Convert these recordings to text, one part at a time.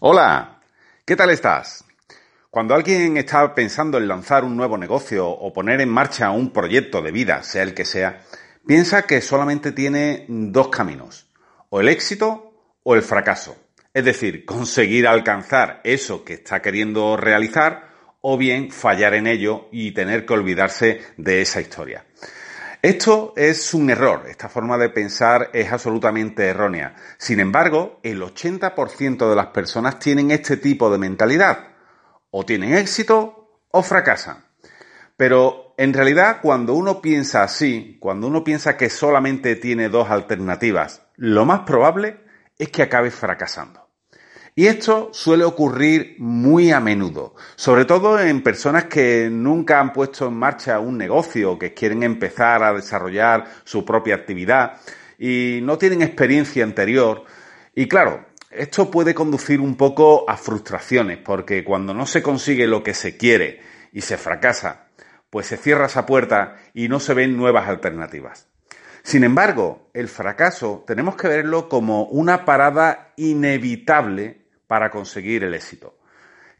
Hola, ¿qué tal estás? Cuando alguien está pensando en lanzar un nuevo negocio o poner en marcha un proyecto de vida, sea el que sea, piensa que solamente tiene dos caminos, o el éxito o el fracaso. Es decir, conseguir alcanzar eso que está queriendo realizar o bien fallar en ello y tener que olvidarse de esa historia. Esto es un error, esta forma de pensar es absolutamente errónea. Sin embargo, el 80% de las personas tienen este tipo de mentalidad. O tienen éxito o fracasan. Pero en realidad cuando uno piensa así, cuando uno piensa que solamente tiene dos alternativas, lo más probable es que acabe fracasando. Y esto suele ocurrir muy a menudo, sobre todo en personas que nunca han puesto en marcha un negocio, que quieren empezar a desarrollar su propia actividad y no tienen experiencia anterior. Y claro, esto puede conducir un poco a frustraciones, porque cuando no se consigue lo que se quiere y se fracasa, pues se cierra esa puerta y no se ven nuevas alternativas. Sin embargo, el fracaso tenemos que verlo como una parada inevitable para conseguir el éxito.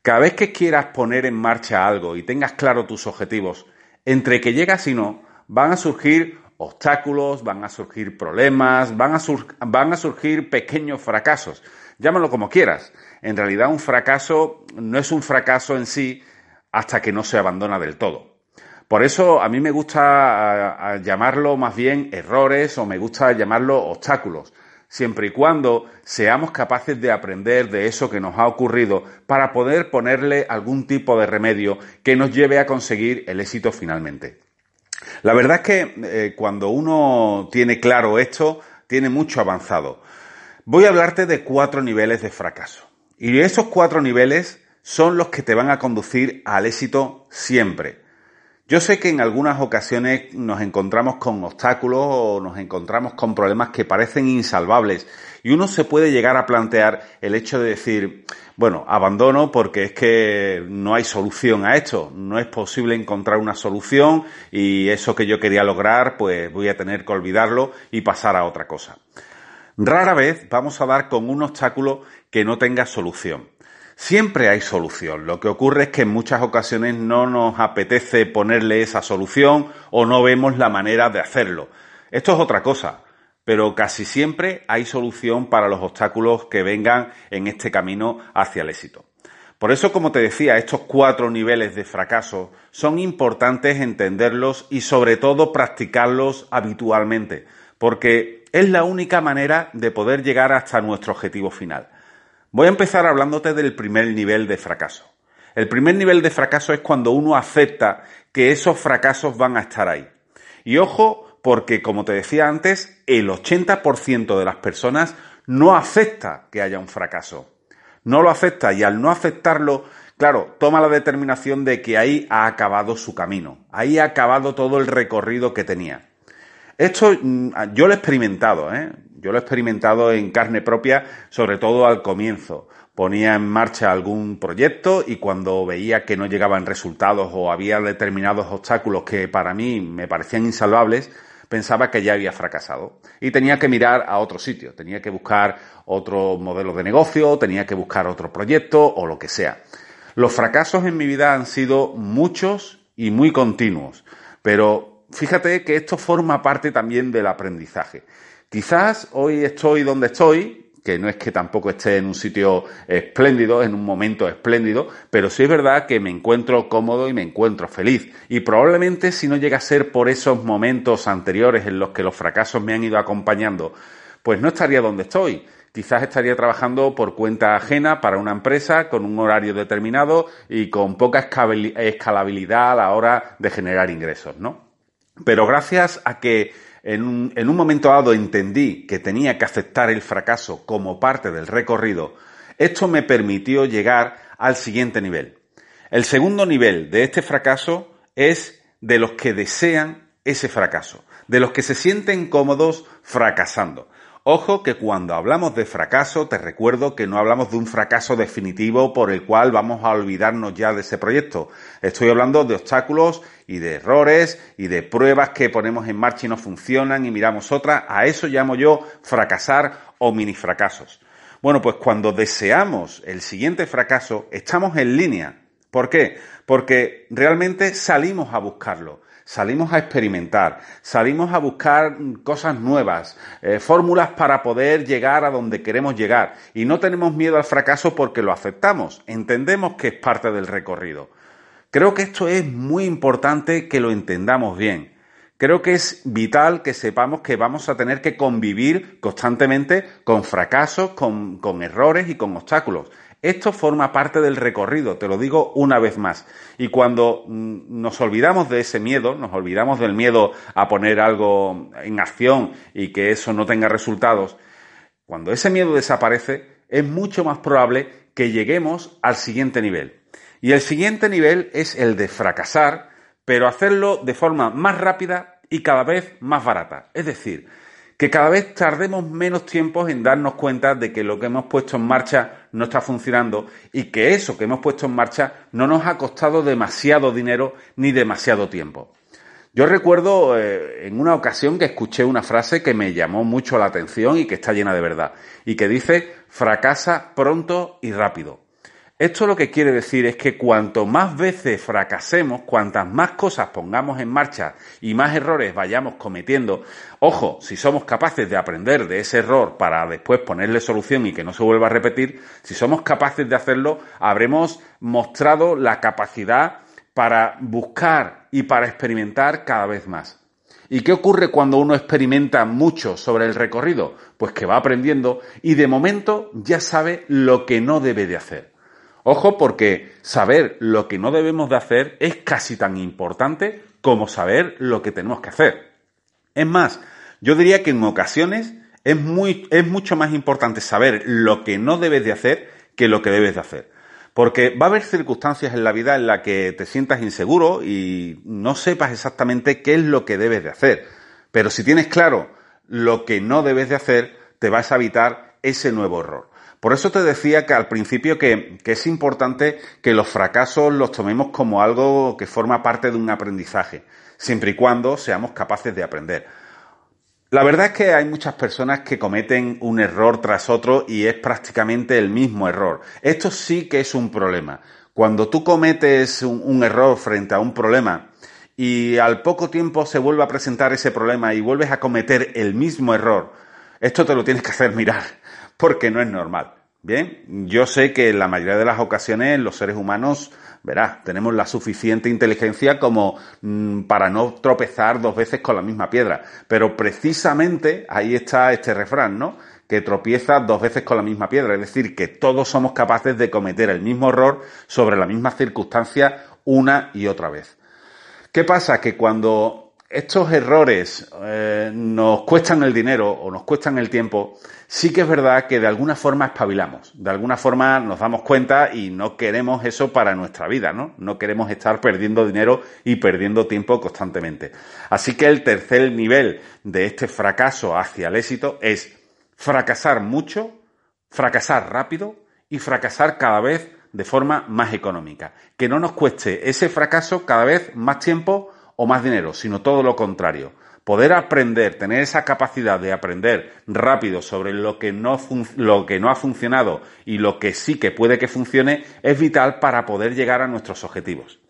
Cada vez que quieras poner en marcha algo y tengas claro tus objetivos, entre que llegas y no, van a surgir obstáculos, van a surgir problemas, van a, van a surgir pequeños fracasos. Llámalo como quieras. En realidad un fracaso no es un fracaso en sí hasta que no se abandona del todo. Por eso a mí me gusta llamarlo más bien errores o me gusta llamarlo obstáculos siempre y cuando seamos capaces de aprender de eso que nos ha ocurrido para poder ponerle algún tipo de remedio que nos lleve a conseguir el éxito finalmente. La verdad es que eh, cuando uno tiene claro esto, tiene mucho avanzado. Voy a hablarte de cuatro niveles de fracaso. Y esos cuatro niveles son los que te van a conducir al éxito siempre. Yo sé que en algunas ocasiones nos encontramos con obstáculos o nos encontramos con problemas que parecen insalvables y uno se puede llegar a plantear el hecho de decir, bueno, abandono porque es que no hay solución a esto, no es posible encontrar una solución y eso que yo quería lograr pues voy a tener que olvidarlo y pasar a otra cosa. Rara vez vamos a dar con un obstáculo que no tenga solución. Siempre hay solución. Lo que ocurre es que en muchas ocasiones no nos apetece ponerle esa solución o no vemos la manera de hacerlo. Esto es otra cosa, pero casi siempre hay solución para los obstáculos que vengan en este camino hacia el éxito. Por eso, como te decía, estos cuatro niveles de fracaso son importantes entenderlos y sobre todo practicarlos habitualmente, porque es la única manera de poder llegar hasta nuestro objetivo final. Voy a empezar hablándote del primer nivel de fracaso. El primer nivel de fracaso es cuando uno acepta que esos fracasos van a estar ahí. Y ojo, porque como te decía antes, el 80% de las personas no acepta que haya un fracaso. No lo acepta y al no aceptarlo, claro, toma la determinación de que ahí ha acabado su camino, ahí ha acabado todo el recorrido que tenía. Esto mm, yo lo he experimentado, ¿eh? Yo lo he experimentado en carne propia, sobre todo al comienzo. Ponía en marcha algún proyecto y cuando veía que no llegaban resultados o había determinados obstáculos que para mí me parecían insalvables, pensaba que ya había fracasado y tenía que mirar a otro sitio, tenía que buscar otro modelo de negocio, tenía que buscar otro proyecto o lo que sea. Los fracasos en mi vida han sido muchos y muy continuos, pero fíjate que esto forma parte también del aprendizaje. Quizás hoy estoy donde estoy, que no es que tampoco esté en un sitio espléndido, en un momento espléndido, pero sí es verdad que me encuentro cómodo y me encuentro feliz. Y probablemente si no llega a ser por esos momentos anteriores en los que los fracasos me han ido acompañando, pues no estaría donde estoy. Quizás estaría trabajando por cuenta ajena para una empresa con un horario determinado y con poca escalabilidad a la hora de generar ingresos, ¿no? Pero gracias a que en un, momento dado entendí que tenía que aceptar el fracaso como parte del recorrido, Esto me permitió llegar al siguiente nivel. El segundo nivel de este fracaso es de los que desean ese fracaso, de los que se sienten cómodos fracasando. Ojo que cuando hablamos de fracaso, te recuerdo que no hablamos de un fracaso definitivo por el cual vamos a olvidarnos ya de ese proyecto. Estoy hablando de obstáculos y de errores y de pruebas que ponemos en marcha y no funcionan y miramos otras. A eso llamo yo fracasar o mini fracasos. Bueno, pues cuando deseamos el siguiente fracaso, estamos en línea. ¿Por qué? Porque realmente salimos a buscarlo salimos a experimentar, salimos a buscar cosas nuevas, eh, fórmulas para poder llegar a donde queremos llegar. Y no tenemos miedo al fracaso porque lo aceptamos, entendemos que es parte del recorrido. Creo que esto es muy importante que lo entendamos bien. Creo que es vital que sepamos que vamos a tener que convivir constantemente con fracasos, con, con errores y con obstáculos. Esto forma parte del recorrido, te lo digo una vez más. Y cuando mm, nos olvidamos de ese miedo, nos olvidamos del miedo a poner algo en acción y que eso no tenga resultados, cuando ese miedo desaparece, es mucho más probable que lleguemos al siguiente nivel. Y el siguiente nivel es el de fracasar, pero hacerlo de forma más rápida y cada vez más barata. Es decir, que cada vez tardemos menos tiempo en darnos cuenta de que lo que hemos puesto en marcha no está funcionando y que eso que hemos puesto en marcha no nos ha costado demasiado dinero ni demasiado tiempo. Yo recuerdo eh, en una ocasión que escuché una frase que me llamó mucho la atención y que está llena de verdad y que dice fracasa pronto y rápido. Esto lo que quiere decir es que cuanto más veces fracasemos, cuantas más cosas pongamos en marcha y más errores vayamos cometiendo, ojo, si somos capaces de aprender de ese error para después ponerle solución y que no se vuelva a repetir, si somos capaces de hacerlo, habremos mostrado la capacidad para buscar y para experimentar cada vez más. ¿Y qué ocurre cuando uno experimenta mucho sobre el recorrido? Pues que va aprendiendo y de momento ya sabe lo que no debe de hacer. Ojo porque saber lo que no debemos de hacer es casi tan importante como saber lo que tenemos que hacer. Es más, yo diría que en ocasiones es, muy, es mucho más importante saber lo que no debes de hacer que lo que debes de hacer. Porque va a haber circunstancias en la vida en las que te sientas inseguro y no sepas exactamente qué es lo que debes de hacer. Pero si tienes claro lo que no debes de hacer, te vas a evitar ese nuevo error. Por eso te decía que al principio que, es importante que los fracasos los tomemos como algo que forma parte de un aprendizaje, siempre y cuando seamos capaces de aprender. La verdad es que hay muchas personas que cometen un error tras otro y es prácticamente el mismo error. Esto sí que es un problema. Cuando tú cometes un, error frente a un problema y al poco tiempo se vuelve a presentar ese problema y vuelves a cometer el mismo error, esto te lo tienes que hacer mirar porque no es normal. Bien, yo sé que en la mayoría de las ocasiones los seres humanos, verás, tenemos la suficiente inteligencia como mm, para no tropezar dos veces con la misma piedra. Pero precisamente ahí está este refrán, ¿no? Que tropieza dos veces con la misma piedra. Es decir, que todos somos capaces de cometer el mismo error sobre la misma circunstancia una y otra vez. ¿Qué pasa? Que cuando estos errores eh, nos cuestan el dinero o nos cuestan el tiempo, sí que es verdad que de alguna forma espabilamos, de alguna forma nos damos cuenta y no queremos eso para nuestra vida, ¿no? No queremos estar perdiendo dinero y perdiendo tiempo constantemente. Así que el tercer nivel de este fracaso hacia el éxito es fracasar mucho, fracasar rápido y fracasar cada vez de forma más económica. Que no nos cueste ese fracaso cada vez más tiempo o más dinero, sino todo lo contrario. Poder aprender, tener esa capacidad de aprender rápido sobre lo que, no lo que no ha funcionado y lo que sí que puede que funcione es vital para poder llegar a nuestros objetivos.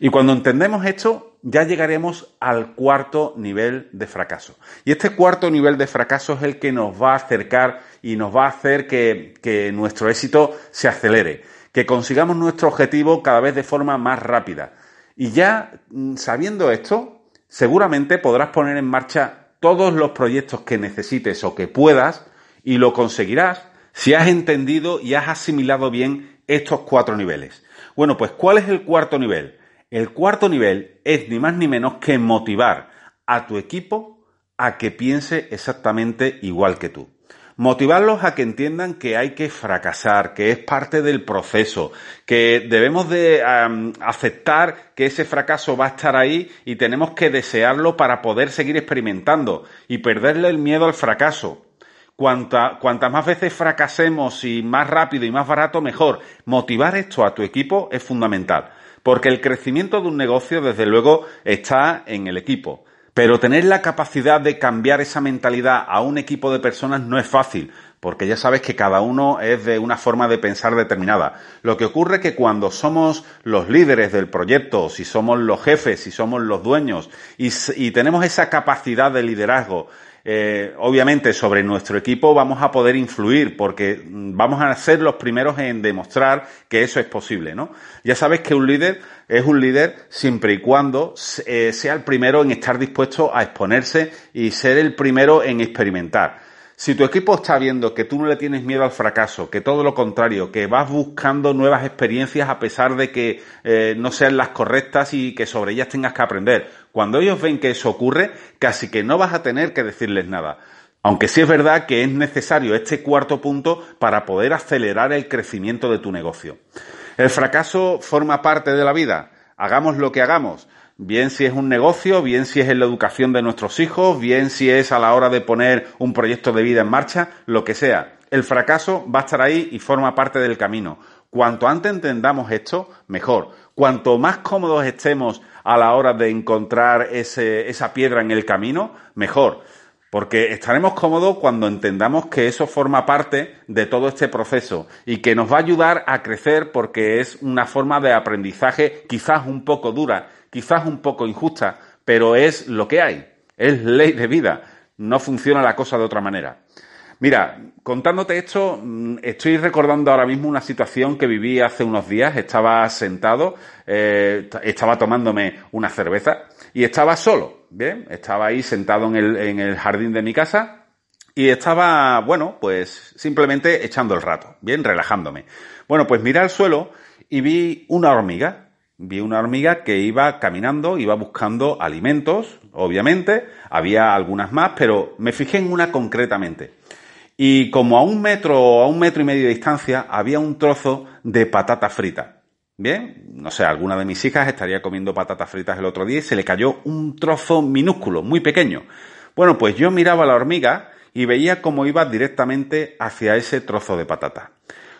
Y cuando entendemos esto, ya llegaremos al cuarto nivel de fracaso. Y este cuarto nivel de fracaso es el que nos va a acercar y nos va a hacer que, que nuestro éxito se acelere, que consigamos nuestro objetivo cada vez de forma más rápida y ya mm, sabiendo esto, seguramente podrás poner en marcha todos los proyectos que necesites o que puedas y lo conseguirás si has entendido y has asimilado bien estos cuatro niveles. Bueno, pues ¿cuál es el cuarto nivel? El cuarto nivel es ni más ni menos que motivar a tu equipo a que piense exactamente igual que tú. Motivarlos a que entiendan que hay que fracasar, que es parte del proceso, que debemos de aceptar que ese fracaso va a estar ahí y tenemos que desearlo para poder seguir experimentando y perderle el miedo al fracaso. Cuanta, cuantas más veces fracasemos y más rápido y más barato, mejor. Motivar esto a tu equipo es fundamental, porque el crecimiento de un negocio, desde luego, está en el equipo. Pero tener la capacidad de cambiar esa mentalidad a un equipo de personas no es fácil, porque ya sabes que cada uno es de una forma de pensar determinada. Lo que ocurre es que cuando somos los líderes del proyecto, si somos los jefes, si somos los dueños y, y tenemos esa capacidad de liderazgo, eh, obviamente sobre nuestro equipo vamos a poder influir porque vamos a ser los primeros en demostrar que eso es posible, ¿no? Ya sabes que un líder es un líder siempre y cuando eh, sea el primero en estar dispuesto a exponerse y ser el primero en experimentar. Si tu equipo está viendo que tú no le tienes miedo al fracaso, que todo lo contrario, que vas buscando nuevas experiencias a pesar de que eh, no sean las correctas y que sobre ellas tengas que aprender, cuando ellos ven que eso ocurre, casi que no vas a tener que decirles nada. Aunque sí es verdad que es necesario este cuarto punto para poder acelerar el crecimiento de tu negocio. El fracaso forma parte de la vida. Hagamos lo que hagamos bien si es un negocio, bien si es en la educación de nuestros hijos, bien si es a la hora de poner un proyecto de vida en marcha, lo que sea. El fracaso va a estar ahí y forma parte del camino. Cuanto antes entendamos esto, mejor. Cuanto más cómodos estemos a la hora de encontrar esa piedra en el camino, mejor. Porque estaremos cómodos cuando entendamos que eso forma parte de todo este proceso y que nos va a ayudar a crecer porque es una forma de aprendizaje quizás un poco dura, quizás un poco injusta, pero es lo que hay, es ley de vida, no funciona la cosa de otra manera. Mira, contándote esto, mm, estoy recordando ahora mismo una situación que viví hace unos días. Estaba sentado, eh, estaba tomándome una cerveza y estaba solo, ¿bien? Estaba ahí sentado en el, en el jardín de mi casa y estaba, bueno, pues simplemente echando el rato, ¿bien? Relajándome. Bueno, pues miré al suelo y vi una hormiga vi una hormiga que iba caminando, iba buscando alimentos, obviamente, había algunas más, pero me fijé en una concretamente. Y como a un metro o a un metro y medio de distancia había un trozo de patata frita. Bien, no sé, alguna de mis hijas estaría comiendo patatas fritas el otro día y se le cayó un trozo minúsculo, muy pequeño. Bueno, pues yo miraba a la hormiga y veía cómo iba directamente hacia ese trozo de patata.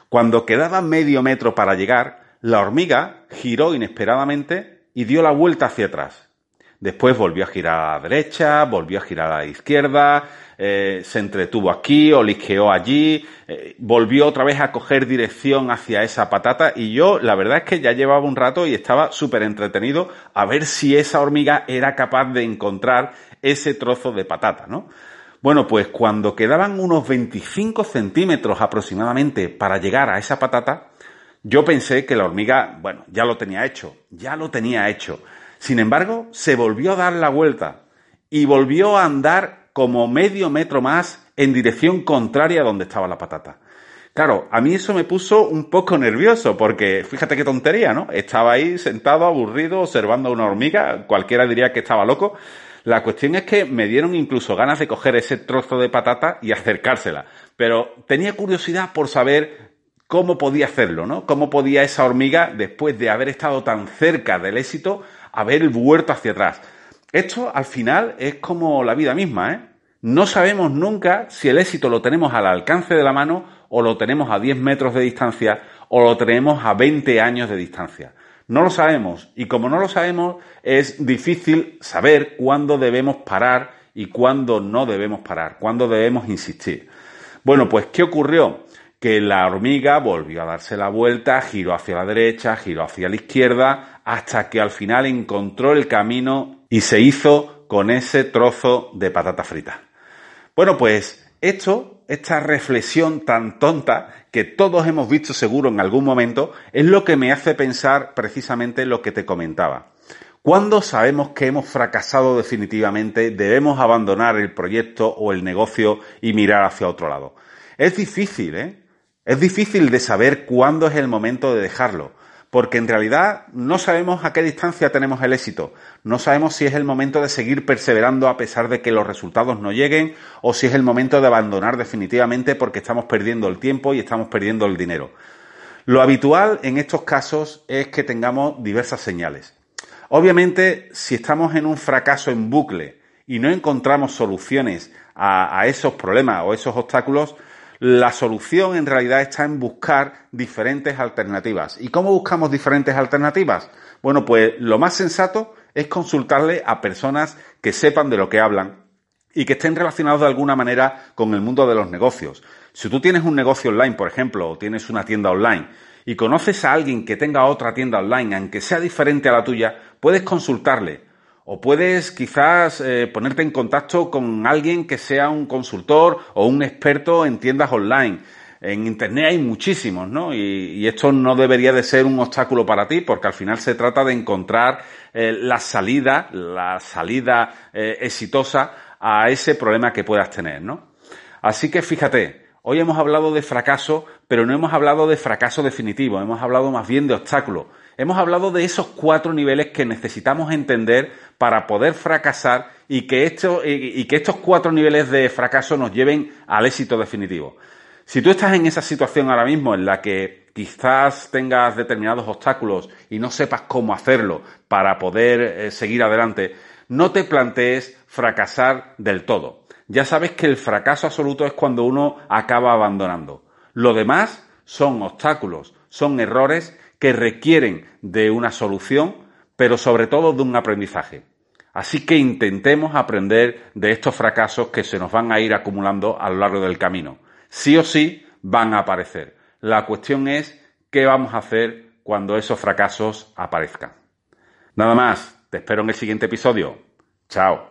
Cuando quedaba medio metro para llegar, la hormiga giró inesperadamente y dio la vuelta hacia atrás. Después volvió a girar a la derecha, volvió a girar a la izquierda, eh, se entretuvo aquí, olisqueó allí, eh, volvió otra vez a coger dirección hacia esa patata y yo la verdad es que ya llevaba un rato y estaba súper entretenido a ver si esa hormiga era capaz de encontrar ese trozo de patata, ¿no? Bueno, pues cuando quedaban unos 25 centímetros aproximadamente para llegar a esa patata, yo pensé que la hormiga, bueno, ya lo tenía hecho, ya lo tenía hecho. Sin embargo, se volvió a dar la vuelta y volvió a andar como medio metro más en dirección contraria a donde estaba la patata. Claro, a mí eso me puso un poco nervioso porque fíjate qué tontería, ¿no? Estaba ahí sentado, aburrido, observando a una hormiga, cualquiera diría que estaba loco. La cuestión es que me dieron incluso ganas de coger ese trozo de patata y acercársela. Pero tenía curiosidad por saber cómo podía hacerlo, ¿no? Cómo podía esa hormiga, después de haber estado tan cerca del éxito, haber vuelto hacia atrás. Esto al final es como la vida misma, ¿eh? No sabemos nunca si el éxito lo tenemos al alcance de la mano o lo tenemos a 10 metros de distancia o lo tenemos a 20 años de distancia. No lo sabemos y como no lo sabemos es difícil saber cuándo debemos parar y cuándo no debemos parar, cuándo debemos insistir. Bueno, pues ¿qué ocurrió? Que la hormiga volvió a darse la vuelta, giró hacia la derecha, giró hacia la izquierda, hasta que al final encontró el camino y se hizo con ese trozo de patata frita. Bueno, pues esto, esta reflexión tan tonta que todos hemos visto seguro en algún momento, es lo que me hace pensar precisamente lo que te comentaba. Cuando sabemos que hemos fracasado definitivamente, debemos abandonar el proyecto o el negocio y mirar hacia otro lado. Es difícil, ¿eh? Es difícil de saber cuándo es el momento de dejarlo, porque en realidad no sabemos a qué distancia tenemos el éxito, no sabemos si es el momento de seguir perseverando a pesar de que los resultados no lleguen o si es el momento de abandonar definitivamente porque estamos perdiendo el tiempo y estamos perdiendo el dinero. Lo habitual en estos casos es que tengamos diversas señales. Obviamente, si estamos en un fracaso en bucle y no encontramos soluciones a, esos problemas o esos obstáculos, la solución en realidad está en buscar diferentes alternativas. ¿Y cómo buscamos diferentes alternativas? Bueno, pues lo más sensato es consultarle a personas que sepan de lo que hablan y que estén relacionados de alguna manera con el mundo de los negocios. Si tú tienes un negocio online, por ejemplo, o tienes una tienda online y conoces a alguien que tenga otra tienda online, aunque sea diferente a la tuya, puedes consultarle o puedes quizás eh, ponerte en contacto con alguien que sea un consultor o un experto en tiendas online. En Internet hay muchísimos, ¿no? Y, esto no debería de ser un obstáculo para ti, porque al final se trata de encontrar eh, la salida, la salida eh, exitosa a ese problema que puedas tener, ¿no? Así que fíjate, hoy hemos hablado de fracaso, pero no hemos hablado de fracaso definitivo, hemos hablado más bien de obstáculos. Hemos hablado de esos cuatro niveles que necesitamos entender para poder fracasar y que, y que estos cuatro niveles de fracaso nos lleven al éxito definitivo. Si tú estás en esa situación ahora mismo en la que quizás tengas determinados obstáculos y no sepas cómo hacerlo para poder eh, seguir adelante, no te plantees fracasar del todo. Ya sabes que el fracaso absoluto es cuando uno acaba abandonando. Lo demás son obstáculos, son errores que requieren de una solución, pero sobre todo de un aprendizaje. Así que intentemos aprender de estos fracasos que se nos van a ir acumulando a lo largo del camino. Sí o sí van a aparecer. La cuestión es qué vamos a hacer cuando esos fracasos aparezcan. Nada más, te espero en el siguiente episodio. Chao.